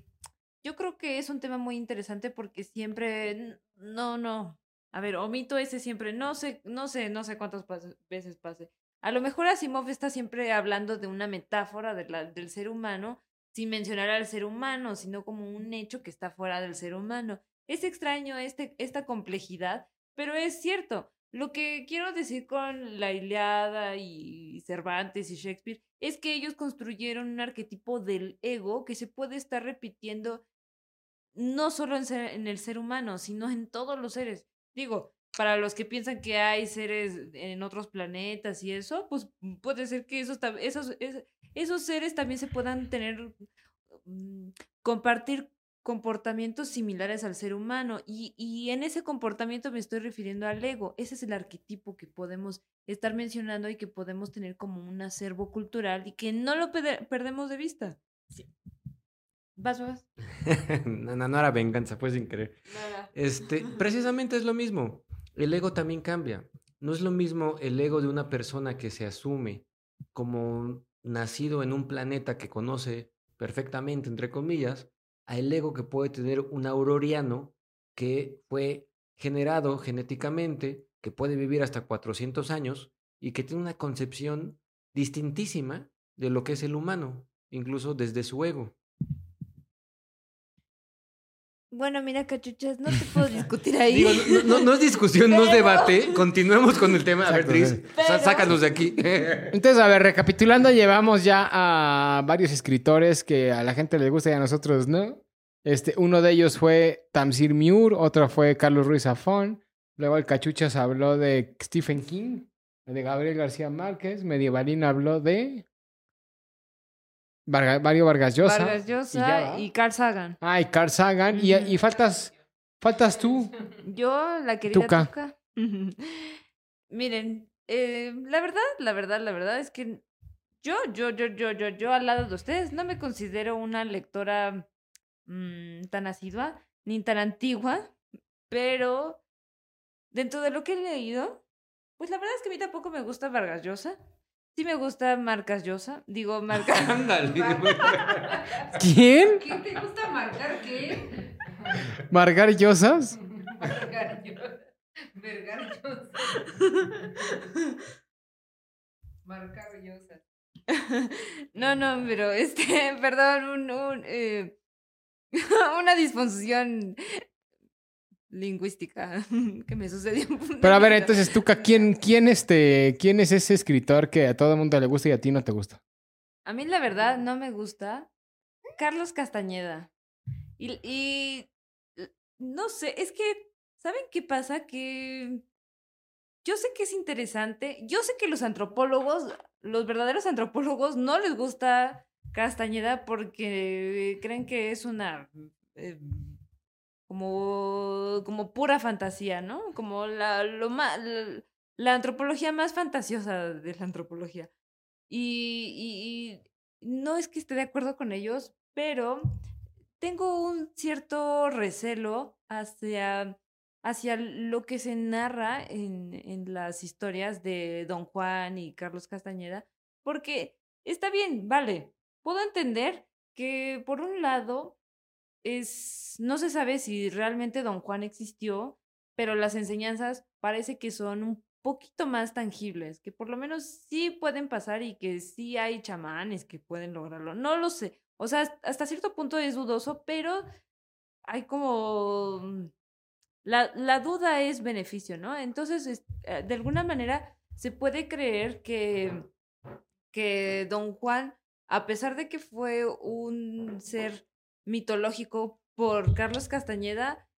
yo creo que es un tema muy interesante porque siempre, no, no. A ver, omito ese siempre, no sé, no sé, no sé cuántas veces pase. A lo mejor Asimov está siempre hablando de una metáfora de la- del ser humano, sin mencionar al ser humano, sino como un hecho que está fuera del ser humano. Es extraño este, esta complejidad, pero es cierto. Lo que quiero decir con la Iliada y Cervantes y Shakespeare es que ellos construyeron un arquetipo del ego que se puede estar repitiendo no solo en, en el ser humano, sino en todos los seres. Digo, para los que piensan que hay seres en otros planetas y eso, pues puede ser que esos, esos, es- esos seres también se puedan tener, mm, compartir comportamientos similares al ser humano. Y, y en ese comportamiento me estoy refiriendo al ego. Ese es el arquetipo que podemos estar mencionando y que podemos tener como un acervo cultural y que no lo perde- perdemos de vista. Vas, vas. no, no, no era venganza, fue sin querer. Este, precisamente es lo mismo. El ego también cambia. No es lo mismo el ego de una persona que se asume como nacido en un planeta que conoce perfectamente, entre comillas, a el ego que puede tener un auroriano que fue generado genéticamente, que puede vivir hasta 400 años y que tiene una concepción distintísima de lo que es el humano, incluso desde su ego. Bueno, mira, cachuchas, no te puedo discutir ahí. Digo, no, no- no es discusión, no es debate. Continuemos con el tema. A ver, Exacto, Tris, Pero- sácanos de aquí. Entonces, a ver, recapitulando, llevamos ya a varios escritores que a la gente le gusta y a nosotros no. Este, uno de ellos fue Tamsir Muir, otro fue Carlos Ruiz Zafón. Luego el Cachuchas habló de Stephen King, de Gabriel García Márquez. Medievalín habló de Varga- Mario Vargas Llosa. Vargas y Llosa va. y, Carl Sagan. Ah, y Carl Sagan. Y, y faltas, faltas tú. Yo, la querida Tuca. Tuca. Miren, eh, la verdad, la verdad, la verdad es que yo, yo, yo, yo, yo, yo al lado de ustedes no me considero una lectora mm, tan asidua ni tan antigua, pero dentro de lo que he leído, pues la verdad es que a mí tampoco me gusta Vargas Llosa. Sí me gusta Marcas Llosa, digo Marcas. Ándale. ¿Quién? ¿Qué te gusta marcar qué? ¿Margar Llosas? Marcar yo. Vergar yo. Marcar yo. No, no, pero este, perdón, un, un, eh, una disfunción lingüística que me sucedió. Pero a ver, entonces, Tuca, ¿quién, quién, este, ¿quién es ese escritor que a todo el mundo le gusta y a ti no te gusta? A mí la verdad no me gusta Carlos Castañeda. Y, y no sé, es que, ¿saben qué pasa? Que yo sé que es interesante, yo sé que los antropólogos, los verdaderos antropólogos, no les gusta Castañeda porque creen que es una... eh, como, como pura fantasía, ¿no? Como la, lo ma- la, antropología más fantasiosa de la antropología. Y, y- y no es que esté de acuerdo con ellos, pero tengo un cierto recelo hacia, hacia lo que se narra en, en las historias de Don Juan y Carlos Castañeda, porque está bien, vale, puedo entender que por un lado es, no se sabe si realmente Don Juan existió, pero las enseñanzas parece que son un poquito más tangibles, que por lo menos sí pueden pasar y que sí hay chamanes que pueden lograrlo. No lo sé. O sea, hasta- cierto punto es dudoso, pero hay como... mm, La, la duda es beneficio, ¿no? Entonces, es- eh, de alguna manera, se puede creer que, que Don Juan, a pesar de que fue un ser mitológico por Carlos Castañeda,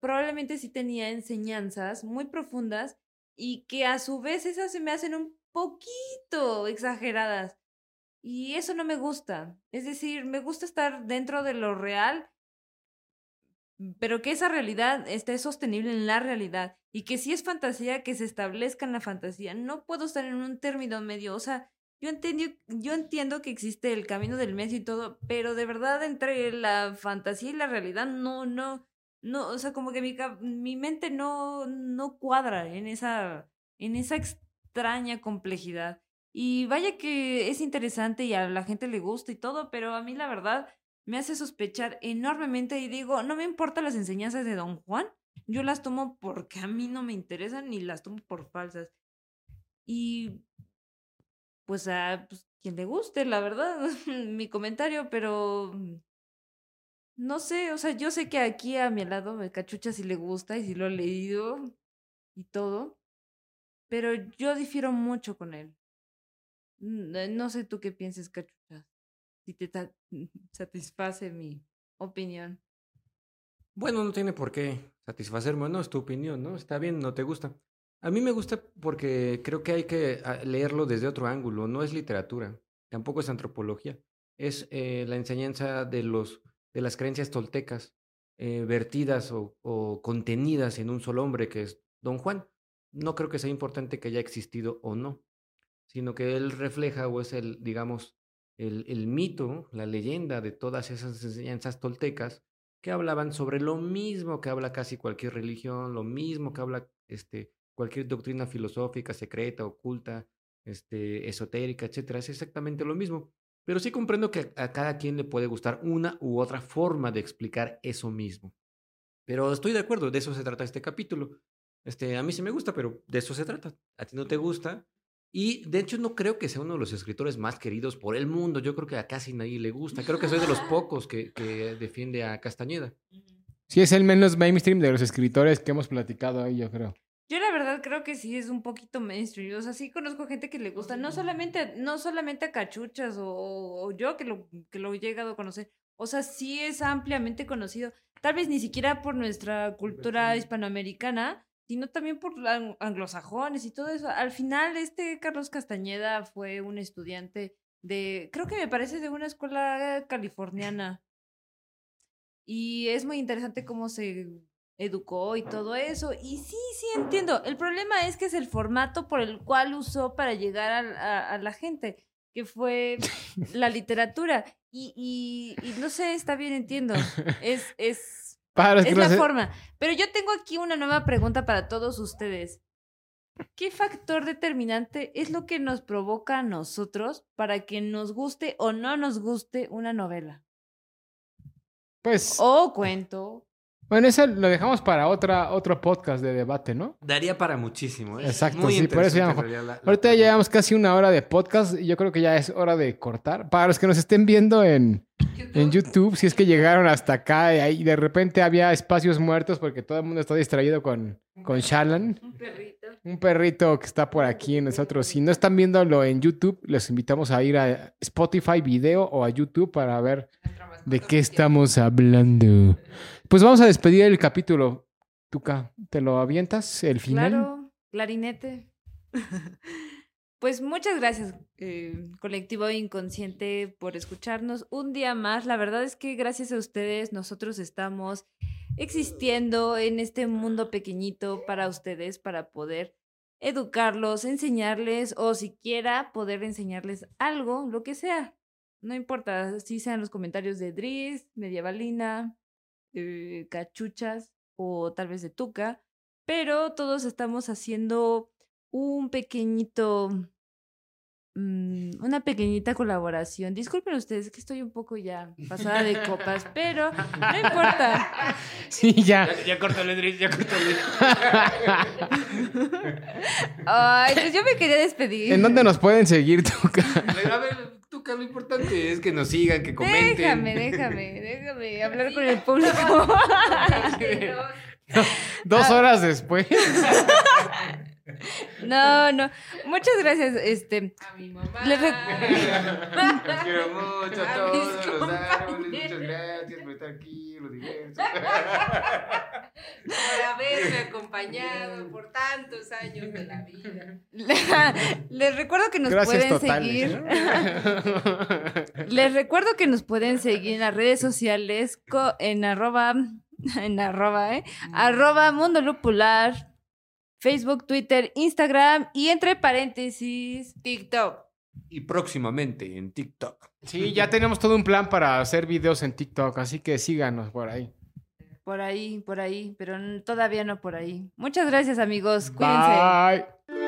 probablemente sí tenía enseñanzas muy profundas y que a su vez esas se me hacen un poquito exageradas. Y eso no me gusta. Es decir, me gusta estar dentro de lo real, pero que esa realidad esté sostenible en la realidad. Y que si es fantasía, que se establezca en la fantasía. No puedo estar en un término medio. O sea, yo entiendo, yo entiendo que existe el camino del medio y todo, pero de verdad entre la fantasía y la realidad no, no, no, o sea, como que mi, mi mente no, no cuadra en esa, en esa extraña complejidad. Y vaya que es interesante y a la gente le gusta y todo, pero a mí la verdad me hace sospechar enormemente y digo, no me importan las enseñanzas de Don Juan, yo las tomo porque a mí no me interesan ni las tomo por falsas. Y pues a pues, quien le guste, la verdad, mi comentario, pero mm, no sé, o sea, yo sé que aquí a mi lado me cachucha si le gusta y si lo ha leído y todo, pero yo difiero mucho con él. No sé tú qué pienses, cachucha, si te satisface mi opinión. Bueno, no tiene por qué satisfacerme, no es tu opinión, ¿no? Está bien, no te gusta. A mí me gusta porque creo que hay que ah, leerlo desde otro ángulo, no es literatura, tampoco es antropología, es eh, la enseñanza de, los, de las creencias toltecas eh, vertidas o, contenidas en un solo hombre que es Don Juan. No creo que sea importante que haya existido o no, sino que él refleja o es el, digamos, el mito, la leyenda de todas esas enseñanzas toltecas que hablaban sobre lo mismo que habla casi cualquier religión, lo mismo que habla este, cualquier doctrina filosófica, secreta, oculta, este, esotérica, etcétera. Es exactamente lo mismo. Pero sí comprendo que a cada quien le puede gustar una u otra forma de explicar eso mismo. Pero estoy de acuerdo, de eso se trata este capítulo. Este, a mí sí me gusta, pero de eso se trata. A ti no te gusta. Y de hecho no creo que sea uno de los escritores más queridos por el mundo. Yo creo que a casi nadie le gusta. Creo que soy de los pocos que, que defiende a Castañeda. Sí, es el menos mainstream de los escritores que hemos platicado ahí, yo creo. Yo la verdad creo que sí es un poquito mainstream. O sea, sí conozco gente que le gusta, no solamente, no solamente a cachuchas o, o yo que lo, que lo he llegado a conocer. O sea, sí es ampliamente conocido. Tal vez ni siquiera por nuestra cultura hispanoamericana, sino también por ang- anglosajones y todo eso. Al final, este Carlos Castañeda fue un estudiante de, creo que me parece de una escuela californiana. Y es muy interesante cómo se educó y todo eso. Y sí, sí entiendo. El problema es que es el formato por el cual usó para llegar a, a la gente, que fue la literatura. Y, y, y no sé, está bien, entiendo. Es, es, Para es la forma. Pero yo tengo aquí una nueva pregunta para todos ustedes. ¿Qué factor determinante es lo que nos provoca a nosotros para que nos guste o no nos guste una novela? Pues, O cuento. Bueno, eso lo dejamos para otra, otro podcast de debate, ¿no? Daría para muchísimo. ¿eh? Exacto, Muy sí, por eso ya la- la Ahorita ya llevamos casi una hora de podcast y yo creo que ya es hora de cortar. Para los que nos estén viendo en, en YouTube, si es que llegaron hasta acá y de repente había espacios muertos porque todo el mundo está distraído con, con Shallan, Un perrito. un perrito que está por aquí en nosotros. Si no están viéndolo en YouTube, les invitamos a ir a Spotify video o a YouTube para ver de qué estamos hablando. Pues vamos a despedir el capítulo. Tuca, ¿te lo avientas? El final. Claro, clarinete. pues muchas gracias, eh, colectivo inconsciente, por escucharnos un día más. La verdad es que gracias a ustedes nosotros estamos existiendo en este mundo pequeñito para ustedes, para poder educarlos, enseñarles o siquiera poder enseñarles algo, lo que sea. No importa si sean los comentarios de Driz, Medievalina, Cachuchas o tal vez de Tuca, pero todos estamos haciendo un pequeñito, mm, una pequeñita colaboración. Disculpen ustedes que estoy un poco ya pasada de copas, pero no importa. Sí, ya. Ya, ya córtale, Dries, ya córtale. Ay, pues yo me quería despedir. ¿En dónde nos pueden seguir, Tuca? A ver, Carlos, lo importante es que nos sigan, que comenten. Déjame, déjame, déjame hablar con el público. Dos horas después. No, no. Muchas gracias. Este, A mi mamá. Les re- Los quiero mucho a A todos los árboles. Muchas gracias por estar aquí, los diversos. Por haberme acompañado por tantos años de la vida. les recuerdo que nos Gracias pueden totales. seguir. Les recuerdo que nos pueden seguir en las redes sociales en arroba, en arroba, ¿eh? Arroba Mundo Lupular, Facebook, Twitter, Instagram y entre paréntesis. TikTok. Y próximamente en TikTok. Sí, ya tenemos todo un plan para hacer videos en TikTok, así que síganos por ahí. Por ahí, por ahí, pero todavía no por ahí. Muchas gracias, amigos. Cuídense. Bye.